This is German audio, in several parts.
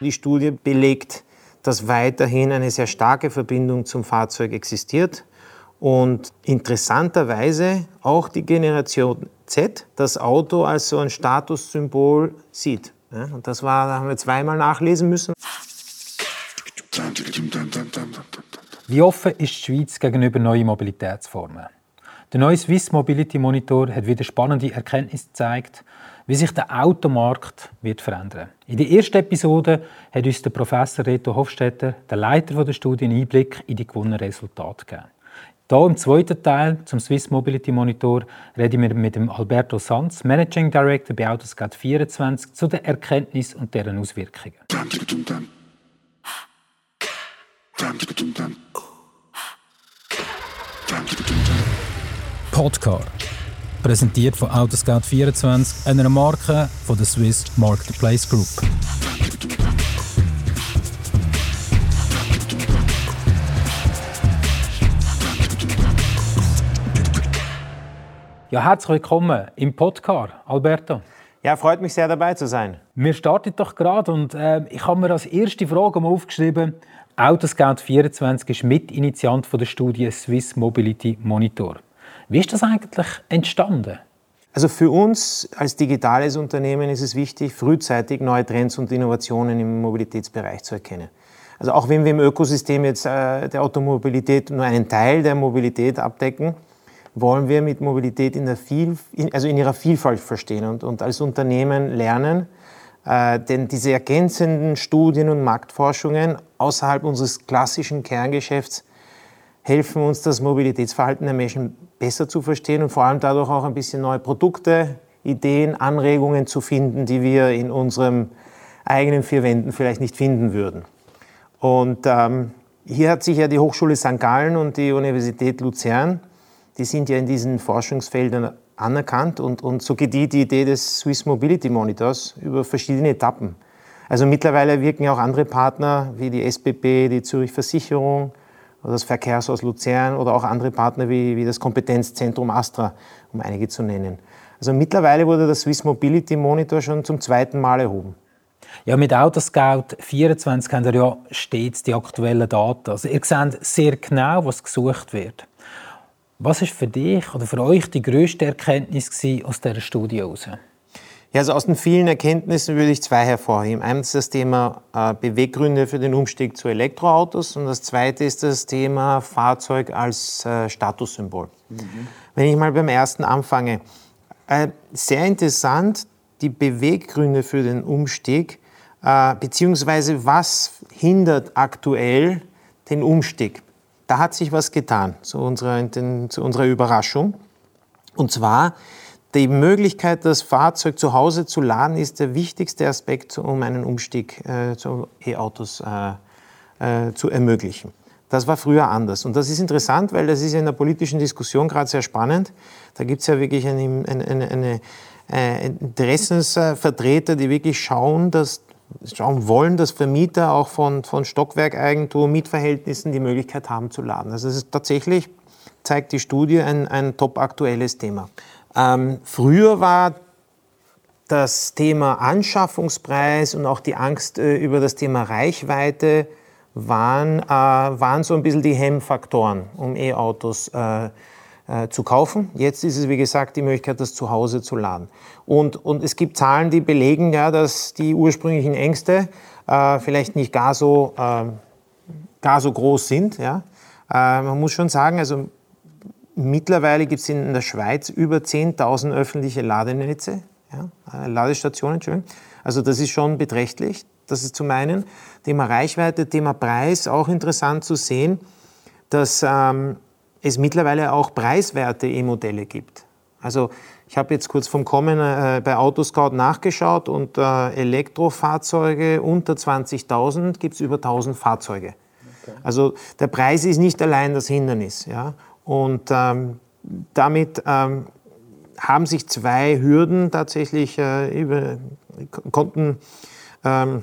Die Studie belegt, dass weiterhin eine sehr starke Verbindung zum Fahrzeug existiert und interessanterweise auch die Generation Z das Auto als so ein Statussymbol sieht. und das war, da haben wir zweimal nachlesen müssen. Wie offen ist die Schweiz gegenüber neuen Mobilitätsformen? Der neue Swiss Mobility Monitor hat wieder spannende Erkenntnisse gezeigt, wie sich der Automarkt wird verändern. In der ersten Episode hat uns der Professor Reto Hofstetter, der Leiter der Studie, einen Einblick in die gewonnenen Resultate gegeben. Hier im zweiten Teil zum Swiss Mobility Monitor reden wir mit dem Alberto Sanz, Managing Director bei Autoscout 24, zu den Erkenntnissen und deren Auswirkungen. Podcar. Präsentiert von Autoscout24, einer Marke von der Swiss Marketplace Group. Ja, herzlich willkommen im Podcast, Alberto. Ja, freut mich sehr dabei zu sein. Wir starten doch gerade und äh, ich habe mir als erste Frage mal aufgeschrieben, Autoscout24 ist Mitinitiant von der Studie Swiss Mobility Monitor. Wie ist das eigentlich entstanden? Also für uns als digitales Unternehmen ist es wichtig, frühzeitig neue Trends und Innovationen im Mobilitätsbereich zu erkennen. Also auch wenn wir im Ökosystem jetzt äh, der Automobilität nur einen Teil der Mobilität abdecken, wollen wir mit Mobilität in, der Viel, also in ihrer Vielfalt verstehen und, und als Unternehmen lernen, äh, denn diese ergänzenden Studien und Marktforschungen außerhalb unseres klassischen Kerngeschäfts helfen uns, das Mobilitätsverhalten der Menschen besser zu verstehen und vor allem dadurch auch ein bisschen neue Produkte, Ideen, Anregungen zu finden, die wir in unserem eigenen vier Wänden vielleicht nicht finden würden. Und ähm, hier hat sich ja die Hochschule St. Gallen und die Universität Luzern, die sind ja in diesen Forschungsfeldern anerkannt und, und so gedient die Idee des Swiss Mobility Monitors über verschiedene Etappen. Also mittlerweile wirken ja auch andere Partner wie die SBB, die Zürich Versicherung oder das Verkehrshaus Luzern oder auch andere Partner wie, wie das Kompetenzzentrum Astra, um einige zu nennen. Also mittlerweile wurde der Swiss Mobility Monitor schon zum zweiten Mal erhoben. Ja, mit Autoscout 24 haben wir ja stets die aktuellen Daten. Also ihr seht sehr genau, was gesucht wird. Was ist für dich oder für euch die größte Erkenntnis aus dieser Studie heraus? Ja, also aus den vielen Erkenntnissen würde ich zwei hervorheben. Eines ist das Thema äh, Beweggründe für den Umstieg zu Elektroautos und das zweite ist das Thema Fahrzeug als äh, Statussymbol. Mhm. Wenn ich mal beim ersten anfange, äh, sehr interessant die Beweggründe für den Umstieg, beziehungsweise was hindert aktuell den Umstieg da hat sich was getan zu unserer, zu unserer Überraschung. Und zwar, die Möglichkeit, das Fahrzeug zu Hause zu laden, ist der wichtigste Aspekt, um einen Umstieg äh, zu E-Autos äh, äh, zu ermöglichen. Das war früher anders. Und das ist interessant, weil das ist in der politischen Diskussion gerade sehr spannend. Da gibt es ja wirklich eine, eine, eine, eine äh, Interessensvertreter, die wirklich schauen, dass schauen wollen, dass Vermieter auch von, von Stockwerkeigentum, Mietverhältnissen die Möglichkeit haben zu laden. Also es ist tatsächlich, zeigt die Studie, ein, ein top aktuelles Thema. Ähm, früher war das Thema Anschaffungspreis und auch die Angst äh, über das Thema Reichweite waren, äh, waren so ein bisschen die Hemmfaktoren, um E-Autos äh, äh, zu kaufen. Jetzt ist es, wie gesagt, die Möglichkeit, das zu Hause zu laden. Und, und es gibt Zahlen, die belegen, ja, dass die ursprünglichen Ängste äh, vielleicht nicht gar so, äh, gar so groß sind. Ja. Man muss schon sagen, also mittlerweile gibt es in der Schweiz über 10.000 öffentliche Ladenetze, ja, äh, Ladestationen, Entschuldigung. Also das ist schon beträchtlich. Das ist zum einen Thema Reichweite, Thema Preis, auch interessant zu sehen, dass ähm, es mittlerweile auch preiswerte E-Modelle gibt. Also ich habe jetzt kurz vom Kommen äh, bei Autoscout nachgeschaut und äh, Elektrofahrzeuge unter 20.000 gibt es über 1.000 Fahrzeuge. Okay. Also der Preis ist nicht allein das Hindernis. Ja? Und ähm, damit ähm, haben sich zwei Hürden tatsächlich äh, über, konnten ähm,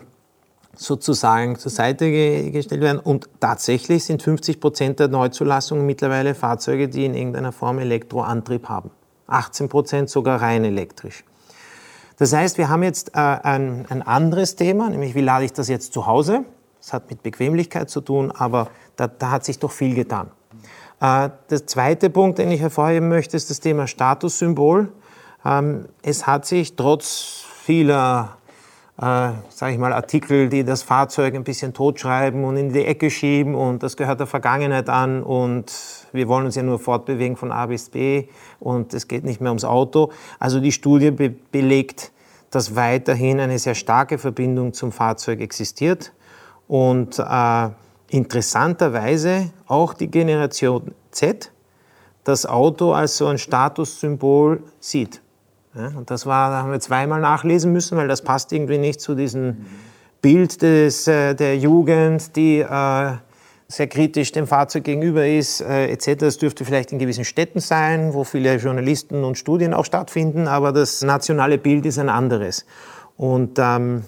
sozusagen zur Seite gestellt werden. Und tatsächlich sind 50 Prozent der Neuzulassungen mittlerweile Fahrzeuge, die in irgendeiner Form Elektroantrieb haben. 18 Prozent sogar rein elektrisch. Das heißt, wir haben jetzt äh, ein, ein anderes Thema, nämlich wie lade ich das jetzt zu Hause? Das hat mit Bequemlichkeit zu tun, aber da, da hat sich doch viel getan. Äh, der zweite Punkt, den ich hervorheben möchte, ist das Thema Statussymbol. Ähm, es hat sich trotz vieler äh, sage ich mal, Artikel, die das Fahrzeug ein bisschen totschreiben und in die Ecke schieben und das gehört der Vergangenheit an und wir wollen uns ja nur fortbewegen von A bis B und es geht nicht mehr ums Auto. Also die Studie be belegt, dass weiterhin eine sehr starke Verbindung zum Fahrzeug existiert und äh, interessanterweise auch die Generation Z das Auto als so ein Statussymbol sieht. Ja, und das war, da haben wir zweimal nachlesen müssen, weil das passt irgendwie nicht zu diesem Bild des, äh, der Jugend, die äh, sehr kritisch dem Fahrzeug gegenüber ist, äh, etc. Das dürfte vielleicht in gewissen Städten sein, wo viele Journalisten und Studien auch stattfinden, aber das nationale Bild ist ein anderes. Und ähm,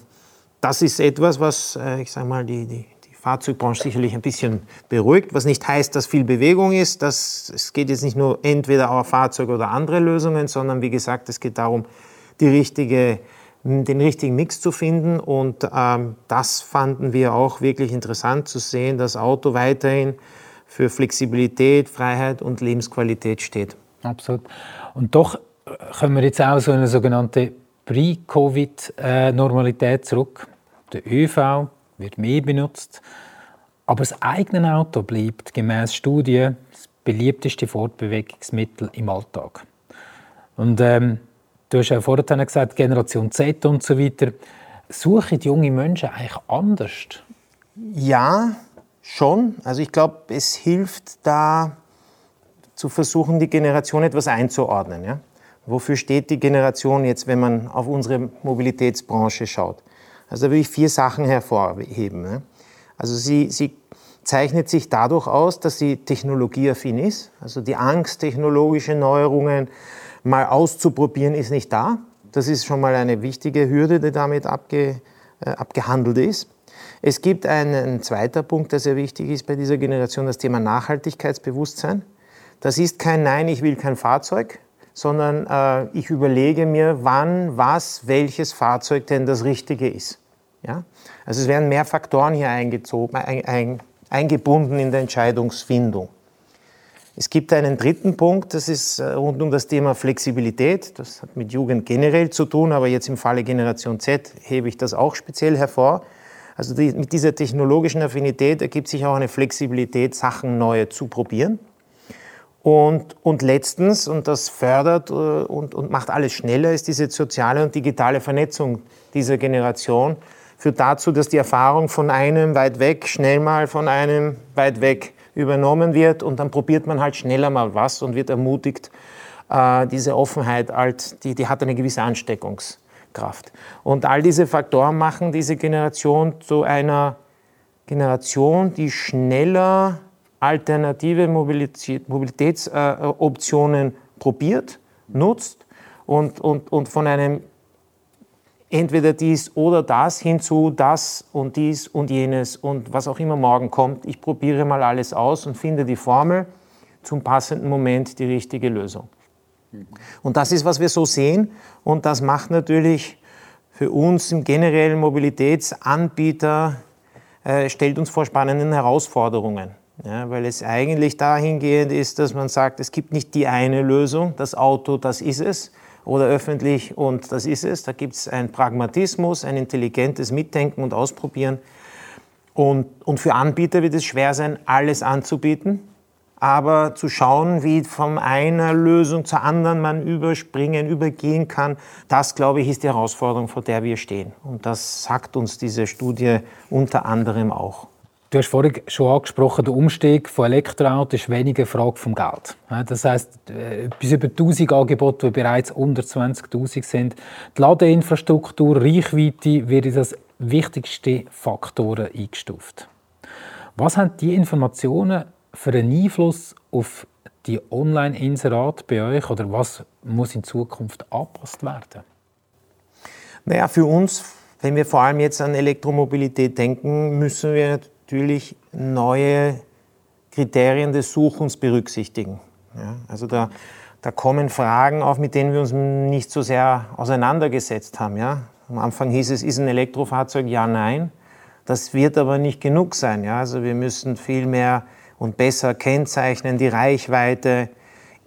das ist etwas, was, äh, ich sage mal, die, die, Fahrzeugbranche sicherlich ein bisschen beruhigt, was nicht heißt, dass viel Bewegung ist. Das, es geht jetzt nicht nur entweder auf Fahrzeug oder andere Lösungen, sondern wie gesagt, es geht darum, die richtige, den richtigen Mix zu finden. Und ähm, das fanden wir auch wirklich interessant zu sehen, dass Auto weiterhin für Flexibilität, Freiheit und Lebensqualität steht. Absolut. Und doch äh, kommen wir jetzt auch so eine sogenannte Pre-Covid-Normalität zurück. Der ÖV wird mehr benutzt. Aber das eigene Auto bleibt gemäß Studien das beliebteste Fortbewegungsmittel im Alltag. Und ähm, du hast ja vorhin gesagt, Generation Z und so weiter. Suchen die jungen Menschen eigentlich anders? Ja, schon. Also ich glaube, es hilft da zu versuchen, die Generation etwas einzuordnen. Ja? Wofür steht die Generation jetzt, wenn man auf unsere Mobilitätsbranche schaut? Also da will ich vier Sachen hervorheben. Ne? Also sie, sie zeichnet sich dadurch aus, dass sie technologieaffin ist. Also die Angst, technologische Neuerungen mal auszuprobieren, ist nicht da. Das ist schon mal eine wichtige Hürde, die damit abge, äh, abgehandelt ist. Es gibt einen, zweiter Punkt, der sehr wichtig ist bei dieser Generation, das Thema Nachhaltigkeitsbewusstsein. Das ist kein Nein, ich will kein Fahrzeug, sondern äh, ich überlege mir, wann, was, welches Fahrzeug denn das Richtige ist. Ja? Also es werden mehr Faktoren hier eingezogen, ein, ein, eingebunden in der Entscheidungsfindung. Es gibt einen dritten Punkt, das ist äh, rund um das Thema Flexibilität. Das hat mit Jugend generell zu tun, aber jetzt im Falle Generation Z hebe ich das auch speziell hervor. Also die, mit dieser technologischen Affinität ergibt sich auch eine Flexibilität, Sachen neu zu probieren. Und, und letztens, und das fördert äh, und, und macht alles schneller, ist diese soziale und digitale Vernetzung dieser Generation, führt dazu, dass die Erfahrung von einem weit weg schnell mal von einem weit weg übernommen wird und dann probiert man halt schneller mal was und wird ermutigt, äh, diese Offenheit, halt, die, die hat eine gewisse Ansteckungskraft. Und all diese Faktoren machen diese Generation zu einer Generation, die schneller alternative Mobilitätsoptionen probiert, nutzt und, und, und von einem entweder dies oder das hinzu, das und dies und jenes und was auch immer morgen kommt. Ich probiere mal alles aus und finde die Formel zum passenden Moment die richtige Lösung. Und das ist, was wir so sehen und das macht natürlich für uns im generellen Mobilitätsanbieter, äh, stellt uns vor spannenden Herausforderungen. Ja, weil es eigentlich dahingehend ist, dass man sagt, es gibt nicht die eine Lösung, das Auto, das ist es, oder öffentlich und das ist es. Da gibt es einen Pragmatismus, ein intelligentes Mitdenken und Ausprobieren. Und, und für Anbieter wird es schwer sein, alles anzubieten, aber zu schauen, wie von einer Lösung zur anderen man überspringen, übergehen kann, das, glaube ich, ist die Herausforderung, vor der wir stehen. Und das sagt uns diese Studie unter anderem auch. Du hast vorhin schon angesprochen, der Umstieg von Elektroautos ist weniger eine Frage vom Geld. Das heißt, äh, bis über 1000 Angebote, die bereits unter 20.000 sind. Die Ladeinfrastruktur, Reichweite werden als wichtigste Faktoren eingestuft. Was haben die Informationen für einen Einfluss auf die Online-Inserate bei euch oder was muss in Zukunft angepasst werden? Naja, für uns, wenn wir vor allem jetzt an Elektromobilität denken, müssen wir natürlich neue Kriterien des Suchens berücksichtigen. Ja, also da, da kommen Fragen auf, mit denen wir uns nicht so sehr auseinandergesetzt haben. Ja? Am Anfang hieß es, ist ein Elektrofahrzeug? Ja, nein. Das wird aber nicht genug sein. Ja? Also wir müssen viel mehr und besser kennzeichnen, die Reichweite.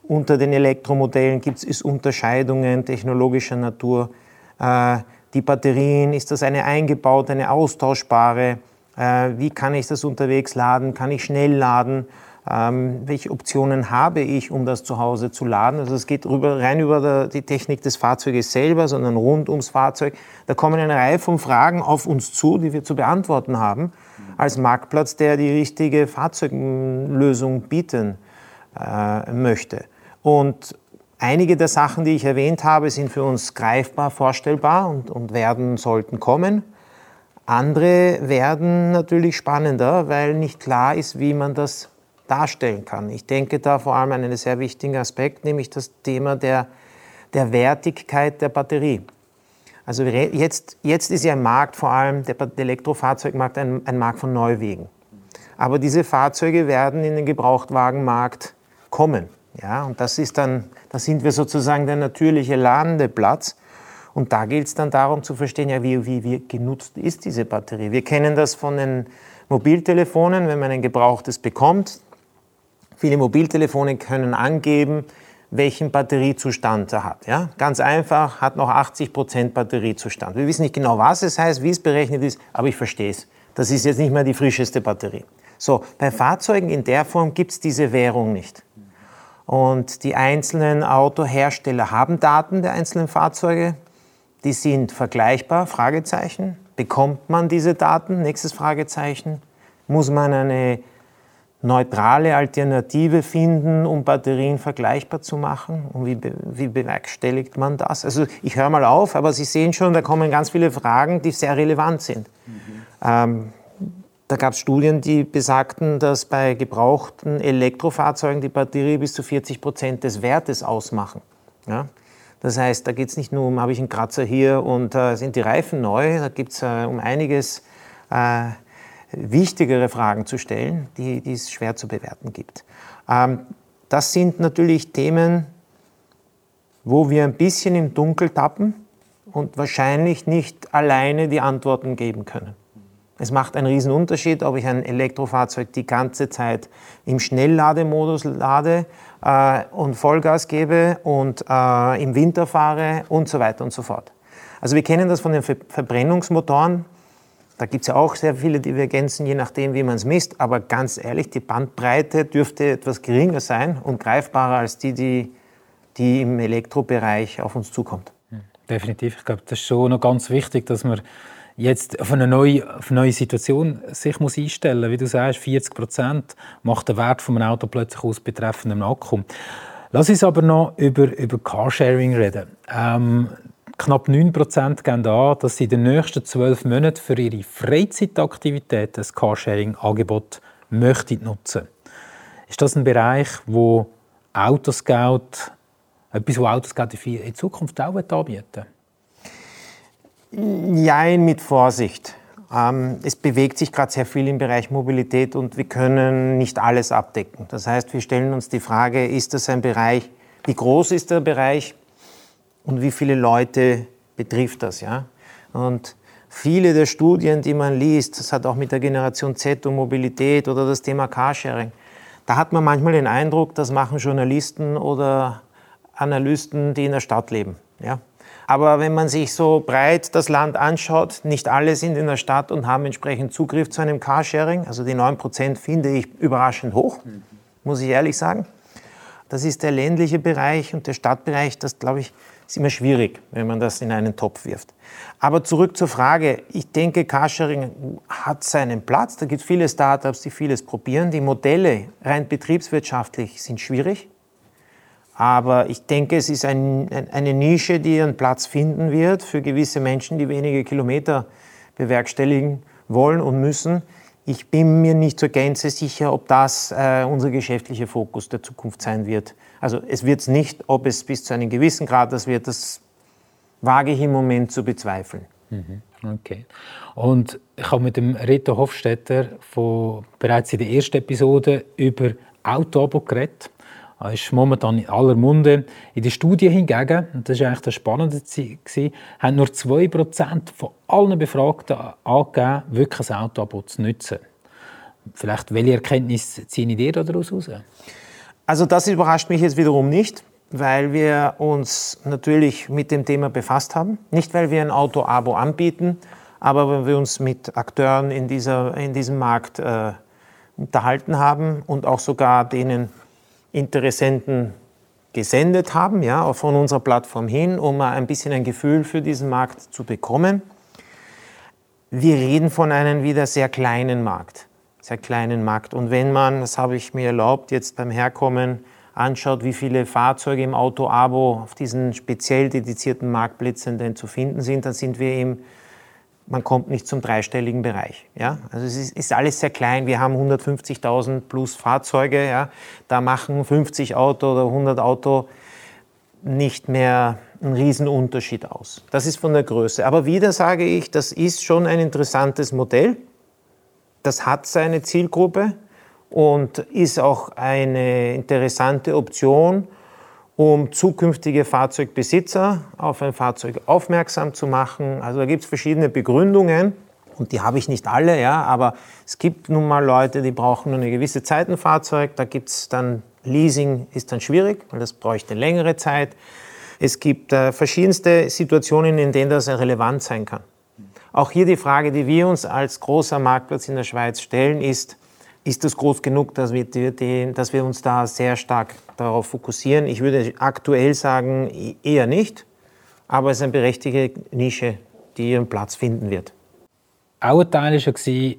Unter den Elektromodellen gibt es Unterscheidungen technologischer Natur. Äh, die Batterien, ist das eine eingebaute, eine austauschbare? Äh, wie kann ich das unterwegs laden? Kann ich schnell laden? Ähm, welche Optionen habe ich, um das zu Hause zu laden. Also es geht rüber, rein über die Technik des Fahrzeuges selber, sondern rund ums Fahrzeug. Da kommen eine Reihe von Fragen auf uns zu, die wir zu beantworten haben, als Marktplatz, der die richtige Fahrzeuglösung bieten äh, möchte. Und einige der Sachen, die ich erwähnt habe, sind für uns greifbar, vorstellbar und, und werden, sollten kommen. Andere werden natürlich spannender, weil nicht klar ist, wie man das darstellen kann. Ich denke da vor allem an einen sehr wichtigen Aspekt, nämlich das Thema der, der Wertigkeit der Batterie. Also jetzt, jetzt ist ja ein Markt, vor allem der Elektrofahrzeugmarkt, ein, ein Markt von Neuwegen. Aber diese Fahrzeuge werden in den Gebrauchtwagenmarkt kommen. Ja, und das ist dann, da sind wir sozusagen der natürliche Landeplatz. Und da geht es dann darum zu verstehen, ja, wie, wie, wie genutzt ist diese Batterie. Wir kennen das von den Mobiltelefonen, wenn man ein gebrauchtes bekommt, Viele Mobiltelefone können angeben, welchen Batteriezustand er hat. Ja? Ganz einfach, hat noch 80% Batteriezustand. Wir wissen nicht genau, was es heißt, wie es berechnet ist, aber ich verstehe es. Das ist jetzt nicht mehr die frischeste Batterie. So, bei Fahrzeugen in der Form gibt es diese Währung nicht. Und die einzelnen Autohersteller haben Daten der einzelnen Fahrzeuge. Die sind vergleichbar, Fragezeichen. Bekommt man diese Daten? Nächstes Fragezeichen. Muss man eine neutrale Alternative finden, um Batterien vergleichbar zu machen? Und wie, wie bewerkstelligt man das? Also ich höre mal auf, aber Sie sehen schon, da kommen ganz viele Fragen, die sehr relevant sind. Mhm. Ähm, da gab es Studien, die besagten, dass bei gebrauchten Elektrofahrzeugen die Batterie bis zu 40 Prozent des Wertes ausmachen. Ja? Das heißt, da geht es nicht nur um, habe ich einen Kratzer hier und äh, sind die Reifen neu, da geht es äh, um einiges äh, wichtigere Fragen zu stellen, die, die es schwer zu bewerten gibt. Ähm, das sind natürlich Themen, wo wir ein bisschen im Dunkel tappen und wahrscheinlich nicht alleine die Antworten geben können. Es macht einen riesen Unterschied, ob ich ein Elektrofahrzeug die ganze Zeit im Schnelllademodus lade äh, und Vollgas gebe und äh, im Winter fahre und so weiter und so fort. Also wir kennen das von den Verbrennungsmotoren. Da gibt es ja auch sehr viele Divergenzen, je nachdem, wie man es misst. Aber ganz ehrlich, die Bandbreite dürfte etwas geringer sein und greifbarer als die, die, die im Elektrobereich auf uns zukommt. Hm, definitiv. Ich glaube, das ist schon noch ganz wichtig, dass man jetzt auf eine neue, auf eine neue Situation sich muss einstellen muss. Wie du sagst, 40 Prozent macht der Wert von einem Auto plötzlich aus betreffend dem Akku. Lass uns aber noch über, über Carsharing reden. Ähm, Knapp 9% geben an, dass sie in den nächsten zwölf Monaten für ihre Freizeitaktivitäten das Carsharing-Angebot möchten nutzen. Ist das ein Bereich, wo Autoscout, etwas, wo Autoscout in Zukunft auch anbieten Nein, mit Vorsicht. Ähm, es bewegt sich gerade sehr viel im Bereich Mobilität und wir können nicht alles abdecken. Das heißt, wir stellen uns die Frage, ist das ein Bereich, wie groß ist der Bereich? und wie viele Leute betrifft das. Ja? Und viele der Studien, die man liest, das hat auch mit der Generation Z und Mobilität oder das Thema Carsharing, da hat man manchmal den Eindruck, das machen Journalisten oder Analysten, die in der Stadt leben. Ja? Aber wenn man sich so breit das Land anschaut, nicht alle sind in der Stadt und haben entsprechend Zugriff zu einem Carsharing. Also die 9% finde ich überraschend hoch, muss ich ehrlich sagen. Das ist der ländliche Bereich und der Stadtbereich, das glaube ich, ist immer schwierig, wenn man das in einen Topf wirft. Aber zurück zur Frage. Ich denke, Carsharing hat seinen Platz. Da gibt es viele Startups, die vieles probieren. Die Modelle rein betriebswirtschaftlich sind schwierig. Aber ich denke, es ist ein, eine Nische, die ihren Platz finden wird für gewisse Menschen, die wenige Kilometer bewerkstelligen wollen und müssen. Ich bin mir nicht zur Gänze sicher, ob das äh, unser geschäftlicher Fokus der Zukunft sein wird. Also es wird es nicht, ob es bis zu einem gewissen Grad das wird, das wage ich im Moment zu bezweifeln. Mhm. Okay. Und ich habe mit dem Reto Hofstetter von, bereits in der ersten Episode über Autoabo geredet. Das ist momentan in aller Munde. In der Studie hingegen, und das war eigentlich das Spannende, haben nur 2% von allen Befragten angegeben, wirklich ein Autoabo zu nutzen. Vielleicht, welche Erkenntnisse ziehen ihr daraus heraus? Also das überrascht mich jetzt wiederum nicht, weil wir uns natürlich mit dem Thema befasst haben. Nicht, weil wir ein Auto-Abo anbieten, aber weil wir uns mit Akteuren in, dieser, in diesem Markt äh, unterhalten haben und auch sogar denen Interessenten gesendet haben, ja, auch von unserer Plattform hin, um ein bisschen ein Gefühl für diesen Markt zu bekommen. Wir reden von einem wieder sehr kleinen Markt sehr kleinen Markt. Und wenn man, das habe ich mir erlaubt, jetzt beim Herkommen anschaut, wie viele Fahrzeuge im Auto-Abo auf diesen speziell dedizierten Marktplätzen denn zu finden sind, dann sind wir eben, man kommt nicht zum dreistelligen Bereich. Ja? Also es ist, ist alles sehr klein. Wir haben 150.000 plus Fahrzeuge. Ja? Da machen 50 Auto oder 100 Auto nicht mehr einen Riesenunterschied aus. Das ist von der Größe. Aber wieder sage ich, das ist schon ein interessantes Modell das hat seine Zielgruppe und ist auch eine interessante Option, um zukünftige Fahrzeugbesitzer auf ein Fahrzeug aufmerksam zu machen. Also da gibt es verschiedene Begründungen und die habe ich nicht alle, ja, aber es gibt nun mal Leute, die brauchen nur eine gewisse Zeit ein Fahrzeug. Da gibt es dann Leasing, ist dann schwierig, weil das bräuchte längere Zeit. Es gibt äh, verschiedenste Situationen, in denen das relevant sein kann. Auch hier die Frage, die wir uns als großer Marktplatz in der Schweiz stellen, ist, ist das groß genug, dass wir, die, dass wir uns da sehr stark darauf fokussieren? Ich würde aktuell sagen, e-, eher nicht, aber es ist eine berechtigte Nische, die ihren Platz finden wird. Auch ein Teil war,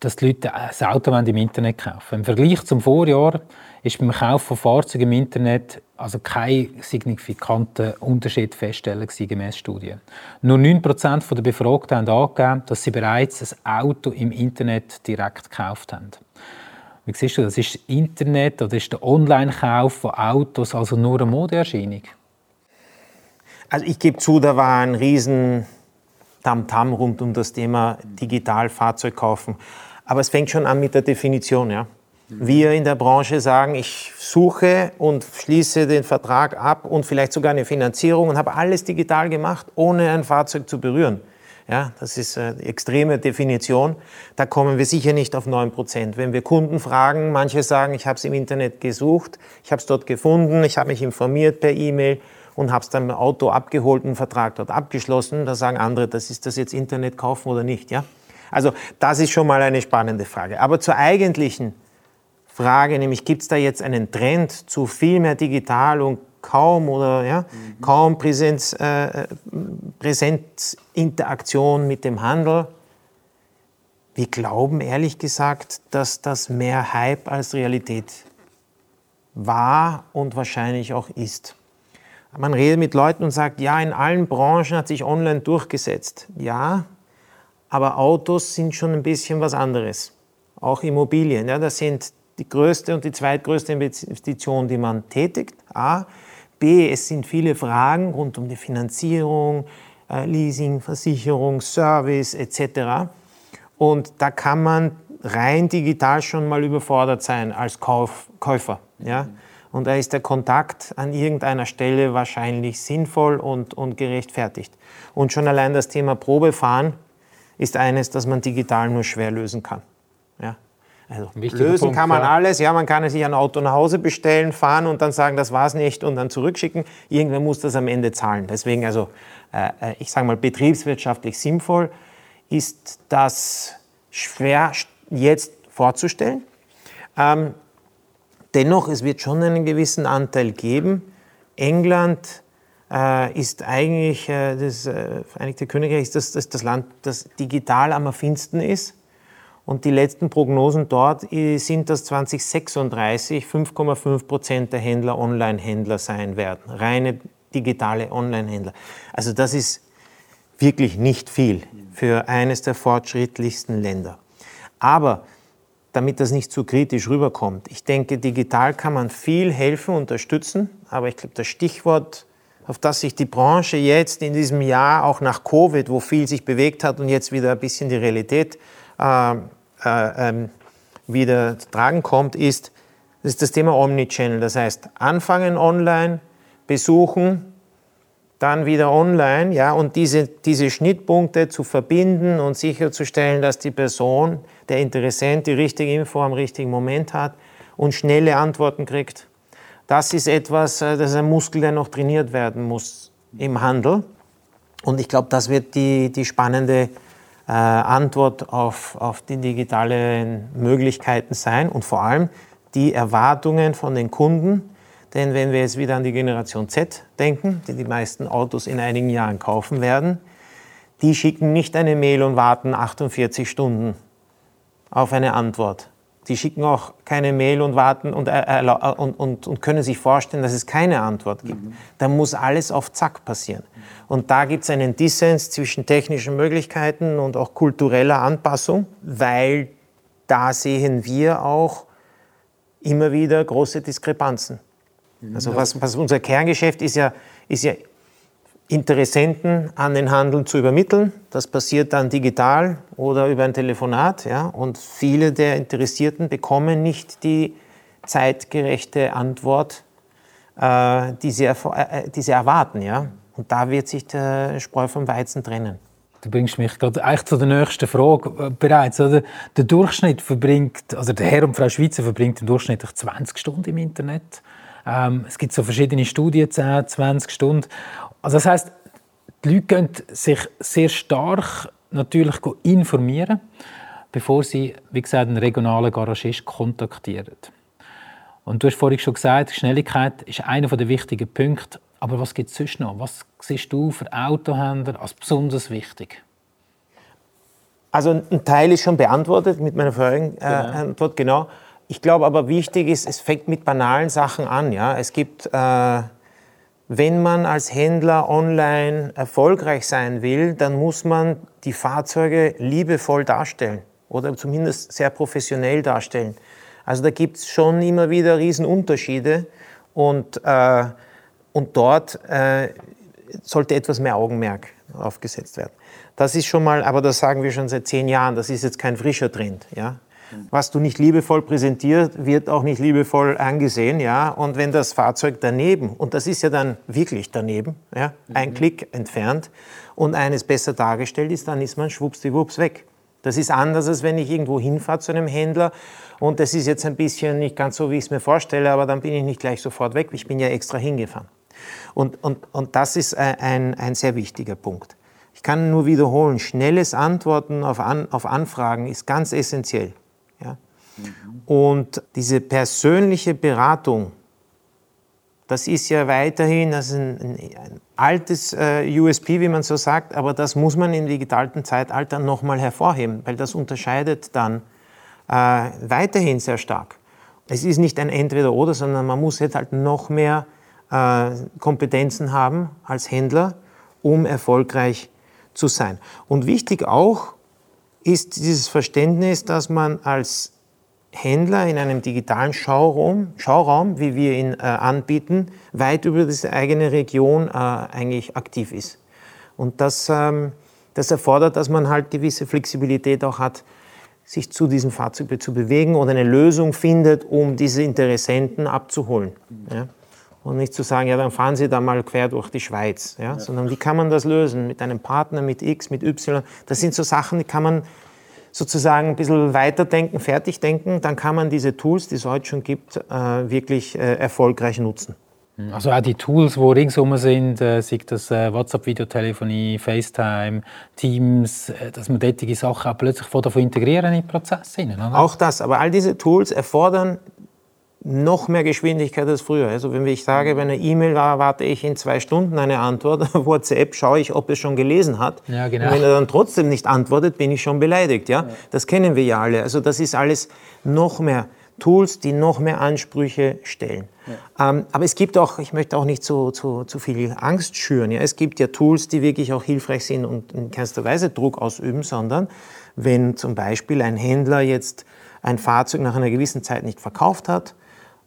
dass die Leute ein Auto im Internet kaufen. Im Vergleich zum Vorjahr ist beim Kauf von Fahrzeugen im Internet also kein signifikanter Unterschied feststellen gemäß Studien. Nur 9% der Befragten haben angegeben, dass sie bereits ein Auto im Internet direkt gekauft haben. Wie siehst du das? Ist das Internet oder ist der Online-Kauf von Autos also nur eine Modeerscheinung? Also ich gebe zu, da war ein riesen Tamtam rund um das Thema Digitalfahrzeug kaufen. Aber es fängt schon an mit der Definition. Ja? Wir in der Branche sagen, ich suche und schließe den Vertrag ab und vielleicht sogar eine Finanzierung und habe alles digital gemacht, ohne ein Fahrzeug zu berühren. Ja, das ist eine extreme Definition. Da kommen wir sicher nicht auf 9 Prozent. Wenn wir Kunden fragen, manche sagen, ich habe es im Internet gesucht, ich habe es dort gefunden, ich habe mich informiert per E-Mail und habe es dann im Auto abgeholt und einen Vertrag dort abgeschlossen. Da sagen andere, das ist das jetzt Internet kaufen oder nicht. Ja? Also das ist schon mal eine spannende Frage. Aber zur eigentlichen Frage, nämlich gibt es da jetzt einen Trend zu viel mehr digital und kaum oder ja, mhm. kaum Präsenz, äh, Präsenzinteraktion mit dem Handel. Wir glauben ehrlich gesagt, dass das mehr Hype als Realität war und wahrscheinlich auch ist. Man redet mit Leuten und sagt, ja, in allen Branchen hat sich online durchgesetzt. Ja, aber Autos sind schon ein bisschen was anderes. Auch Immobilien. Ja, das sind die größte und die zweitgrößte Investition, die man tätigt. A. B. Es sind viele Fragen rund um die Finanzierung, äh, Leasing, Versicherung, Service etc. Und da kann man rein digital schon mal überfordert sein als Kauf, Käufer. Ja? Und da ist der Kontakt an irgendeiner Stelle wahrscheinlich sinnvoll und, und gerechtfertigt. Und schon allein das Thema Probefahren ist eines, das man digital nur schwer lösen kann. Ja? Also lösen Punkt, kann man ja. alles. Ja, man kann sich ein Auto nach Hause bestellen, fahren und dann sagen, das war's nicht und dann zurückschicken. Irgendwer muss das am Ende zahlen. Deswegen also, äh, äh ich sage mal, betriebswirtschaftlich sinnvoll ist das schwer jetzt vorzustellen. Ähm, dennoch, es wird schon einen gewissen Anteil geben. England äh, ist eigentlich, äh, das äh, Vereinigte Königreich ist das, das, das Land, das digital am erfinsten ist. Und die letzten Prognosen dort äh, sind, dass 2036 5,5 Prozent der Händler Online-Händler sein werden. Reine digitale Online-Händler. Also das ist wirklich nicht viel für eines der fortschrittlichsten Länder. Aber damit das nicht zu kritisch rüberkommt, ich denke, digital kann man viel helfen, unterstützen. Aber ich glaube, das Stichwort, auf das sich die Branche jetzt in diesem Jahr, auch nach Covid, wo viel sich bewegt hat und jetzt wieder ein bisschen die Realität äh, äh, ähm, wieder zu tragen kommt, ist, Das ist das Thema Omnichannel. Das heißt, anfangen online, besuchen, dann wieder online, ja, und diese, diese Schnittpunkte zu verbinden und sicherzustellen, dass die Person, der Interessent, die richtige Info am richtigen Moment hat und schnelle Antworten kriegt. Das ist etwas, äh, das ist ein Muskel, der noch trainiert werden muss im Handel. Und ich glaube, das wird die, die spannende äh, Antwort auf, auf die digitalen Möglichkeiten sein und vor allem die Erwartungen von den Kunden. Denn wenn wir jetzt wieder an die Generation Z denken, die die meisten Autos in einigen Jahren kaufen werden, die schicken nicht eine Mail und warten 48 Stunden auf eine Antwort. Die schicken auch keine Mail und warten und, äh, und, und, und können sich vorstellen, dass es keine Antwort gibt. Mhm. Da muss alles auf Zack passieren. Und da gibt es einen Dissens zwischen technischen Möglichkeiten und auch kultureller Anpassung, weil da sehen wir auch immer wieder große Diskrepanzen. Mhm. Also was, was unser Kerngeschäft ist ja, ist ja Interessenten an den Handel zu übermitteln. Das passiert dann digital oder über ein Telefonat. Ja? Und viele der Interessierten bekommen nicht die zeitgerechte Antwort, äh, die, sie, äh, die sie erwarten. Ja? Und da wird sich der Spreu vom Weizen trennen. Du bringst mich gerade eigentlich zu der nächsten Frage äh, bereits. Oder? Der Durchschnitt verbringt, also der Herr und Frau Schweizer verbringt im Durchschnitt 20 Stunden im Internet. Ähm, es gibt so verschiedene Studien, 10, 20 Stunden. Also das heißt, die Leute können sich sehr stark natürlich informieren, bevor sie, wie gesagt, einen regionalen Garagist kontaktieren. Und du hast vorhin schon gesagt, Schnelligkeit ist einer der wichtigen Punkte. Aber was gibt es sonst noch? Was siehst du für Autohändler als besonders wichtig? Also ein Teil ist schon beantwortet mit meiner vorherigen äh, genau. Antwort, genau. Ich glaube aber wichtig ist, es fängt mit banalen Sachen an. Ja? Es gibt äh, wenn man als Händler online erfolgreich sein will, dann muss man die Fahrzeuge liebevoll darstellen oder zumindest sehr professionell darstellen. Also da gibt es schon immer wieder Riesenunterschiede und, äh, und dort äh, sollte etwas mehr Augenmerk aufgesetzt werden. Das ist schon mal, aber das sagen wir schon seit zehn Jahren, das ist jetzt kein frischer Trend. Ja? Was du nicht liebevoll präsentiert, wird auch nicht liebevoll angesehen, ja. Und wenn das Fahrzeug daneben, und das ist ja dann wirklich daneben, ja, ein mhm. Klick entfernt und eines besser dargestellt ist, dann ist man schwuppsdiwupps weg. Das ist anders, als wenn ich irgendwo hinfahre zu einem Händler und das ist jetzt ein bisschen nicht ganz so, wie ich es mir vorstelle, aber dann bin ich nicht gleich sofort weg. Ich bin ja extra hingefahren. Und, und, und das ist ein, ein sehr wichtiger Punkt. Ich kann nur wiederholen, schnelles Antworten auf, An, auf Anfragen ist ganz essentiell. Ja? Mhm. Und diese persönliche Beratung, das ist ja weiterhin das ein, ein, ein altes äh, USP, wie man so sagt, aber das muss man im digitalen Zeitalter nochmal hervorheben, weil das unterscheidet dann äh, weiterhin sehr stark. Es ist nicht ein Entweder-Oder, sondern man muss jetzt halt noch mehr äh, Kompetenzen haben als Händler, um erfolgreich zu sein. Und wichtig auch, ist dieses Verständnis, dass man als Händler in einem digitalen Schauraum, Schauraum wie wir ihn äh, anbieten, weit über die eigene Region äh, eigentlich aktiv ist. Und das, ähm, das erfordert, dass man halt gewisse Flexibilität auch hat, sich zu diesem Fahrzeug zu bewegen oder eine Lösung findet, um diese Interessenten abzuholen. Ja? Und nicht zu sagen, ja, dann fahren Sie da mal quer durch die Schweiz, ja? ja? sondern wie kann man das lösen? Mit einem Partner, mit X, mit Y. Das sind so Sachen, die kann man sozusagen ein bisschen weiterdenken, fertig denken, dann kann man diese Tools, die es heute schon gibt, äh, wirklich äh, erfolgreich nutzen. Also auch die Tools, die ringsum sind, äh, sei das äh, WhatsApp-Videotelefonie, FaceTime, Teams, äh, dass man solche Sachen auch plötzlich davon integrieren in den Prozess. Auch das, aber all diese Tools erfordern noch mehr Geschwindigkeit als früher. Also wenn ich sage, bei einer E-Mail erwarte ich in zwei Stunden eine Antwort, WhatsApp schaue ich, ob es schon gelesen hat. Ja, genau. Und wenn er dann trotzdem nicht antwortet, bin ich schon beleidigt. Ja? ja? Das kennen wir ja alle. Also das ist alles noch mehr Tools, die noch mehr Ansprüche stellen. Ja. Ähm, aber es gibt auch, ich möchte auch nicht zu, zu, zu viel Angst schüren. Ja? Es gibt ja Tools, die wirklich auch hilfreich sind und in keinster Weise Druck ausüben, sondern wenn zum Beispiel ein Händler jetzt ein Fahrzeug nach einer gewissen Zeit nicht verkauft hat,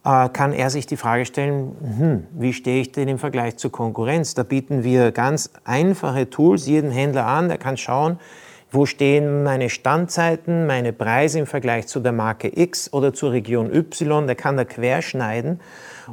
kann er sich die Frage stellen, hm, wie stehe ich denn im Vergleich zur Konkurrenz? Da bieten wir ganz einfache Tools jedem Händler an, der kann schauen, wo stehen meine Standzeiten, meine Preise im Vergleich zu der Marke X oder zur Region Y. Der kann da querschneiden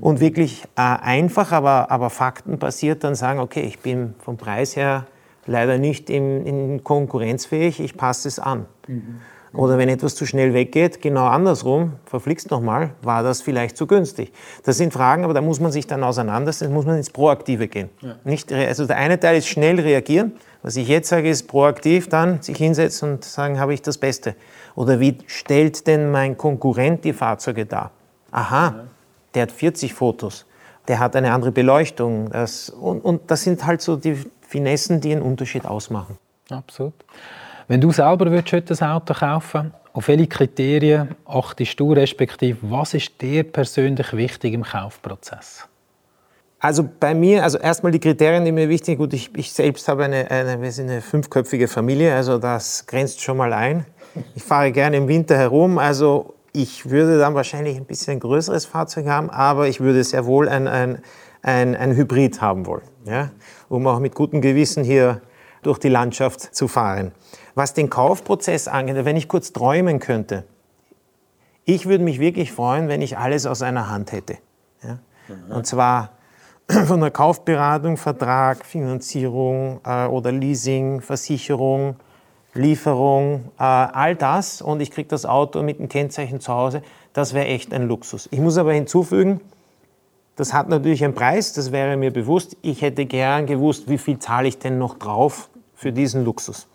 und wirklich äh, einfach, aber, aber faktenbasiert dann sagen, okay, ich bin vom Preis her leider nicht in, in konkurrenzfähig, ich passe es an. Mhm. Oder wenn etwas zu schnell weggeht, genau andersrum, verflixt nochmal, war das vielleicht zu günstig. Das sind Fragen, aber da muss man sich dann auseinandersetzen, muss man ins Proaktive gehen. Ja. Nicht, also der eine Teil ist schnell reagieren, was ich jetzt sage, ist proaktiv dann sich hinsetzen und sagen, habe ich das Beste. Oder wie stellt denn mein Konkurrent die Fahrzeuge dar? Aha, der hat 40 Fotos, der hat eine andere Beleuchtung. Das, und, und das sind halt so die Finessen, die einen Unterschied ausmachen. Absolut. Wenn du selber willst, heute ein Auto kaufen auf welche Kriterien achtest du, respektive was ist dir persönlich wichtig im Kaufprozess? Also bei mir, also erstmal die Kriterien, die mir wichtig sind. Gut, ich, ich selbst habe eine, eine, wir sind eine fünfköpfige Familie, also das grenzt schon mal ein. Ich fahre gerne im Winter herum, also ich würde dann wahrscheinlich ein bisschen größeres Fahrzeug haben, aber ich würde sehr wohl ein, ein, ein, ein Hybrid haben wollen, ja? um auch mit gutem Gewissen hier durch die Landschaft zu fahren. Was den Kaufprozess angeht, wenn ich kurz träumen könnte, ich würde mich wirklich freuen, wenn ich alles aus einer Hand hätte. Ja? Mhm. Und zwar von der Kaufberatung, Vertrag, Finanzierung äh, oder Leasing, Versicherung, Lieferung, äh, all das und ich kriege das Auto mit dem Kennzeichen zu Hause, das wäre echt ein Luxus. Ich muss aber hinzufügen, das hat natürlich einen Preis, das wäre mir bewusst. Ich hätte gern gewusst, wie viel zahle ich denn noch drauf für diesen Luxus.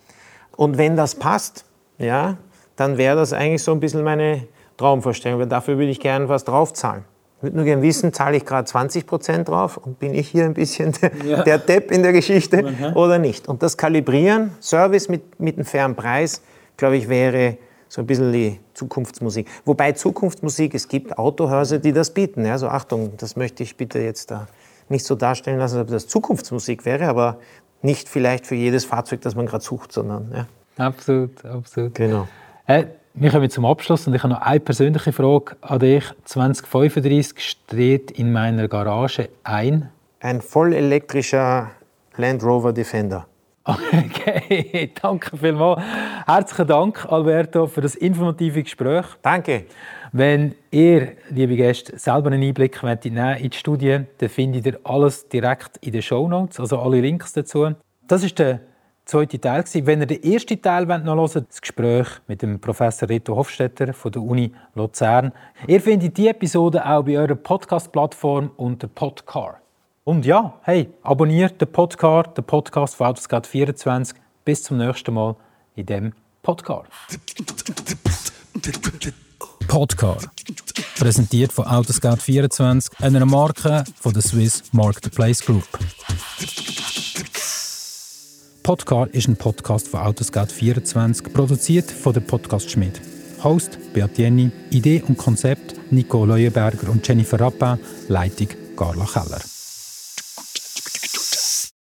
Und wenn das passt, ja, dann wäre das eigentlich so ein bisschen meine Traumvorstellung, weil dafür würde ich gern was draufzahlen. Ich würde nur gerne wissen, zahle ich gerade 20 Prozent drauf und bin ich hier ein bisschen der, ja. der Depp in der Geschichte mhm. oder nicht. Und das Kalibrieren, Service mit, mit einem fairen Preis, glaube ich, wäre so ein bisschen die Zukunftsmusik. Wobei Zukunftsmusik, es gibt Autohäuser, die das bieten. Also Achtung, das möchte ich bitte jetzt da nicht so darstellen lassen, als ob das Zukunftsmusik wäre, aber nicht vielleicht für jedes Fahrzeug, das man gerade sucht, sondern ja. Absolut, absolut. Genau. Äh, wir kommen zum Abschluss und ich habe noch eine persönliche Frage an dich. 2035 steht in meiner Garage ein? Ein vollelektrischer Land Rover Defender. Okay, danke vielmals. Herzlichen Dank, Alberto, für das informative Gespräch. Danke. Wenn ihr, liebe Gäste, selber einen Einblick in die Studie, dann findet ihr alles direkt in den Show Notes, also alle Links dazu. Das ist der zweite Teil. Wenn ihr den ersten Teil noch hören wollt, das Gespräch mit dem Professor Reto Hofstetter von der Uni Luzern. Ihr findet die Episode auch bei eurer Podcast-Plattform unter Podcar. Und ja, hey, abonniert den Podcast, den Podcast von Autoscout 24. Bis zum nächsten Mal in dem Podcast. Podcast. Präsentiert von Autoscout24, einer Marke von der Swiss Marketplace Group. Podcast ist ein Podcast von Autoscout24, produziert von der Podcast Schmidt. Host Beat Jenny, Idee und Konzept Nico Leuenberger und Jennifer Rappin, Leitung Carla Keller.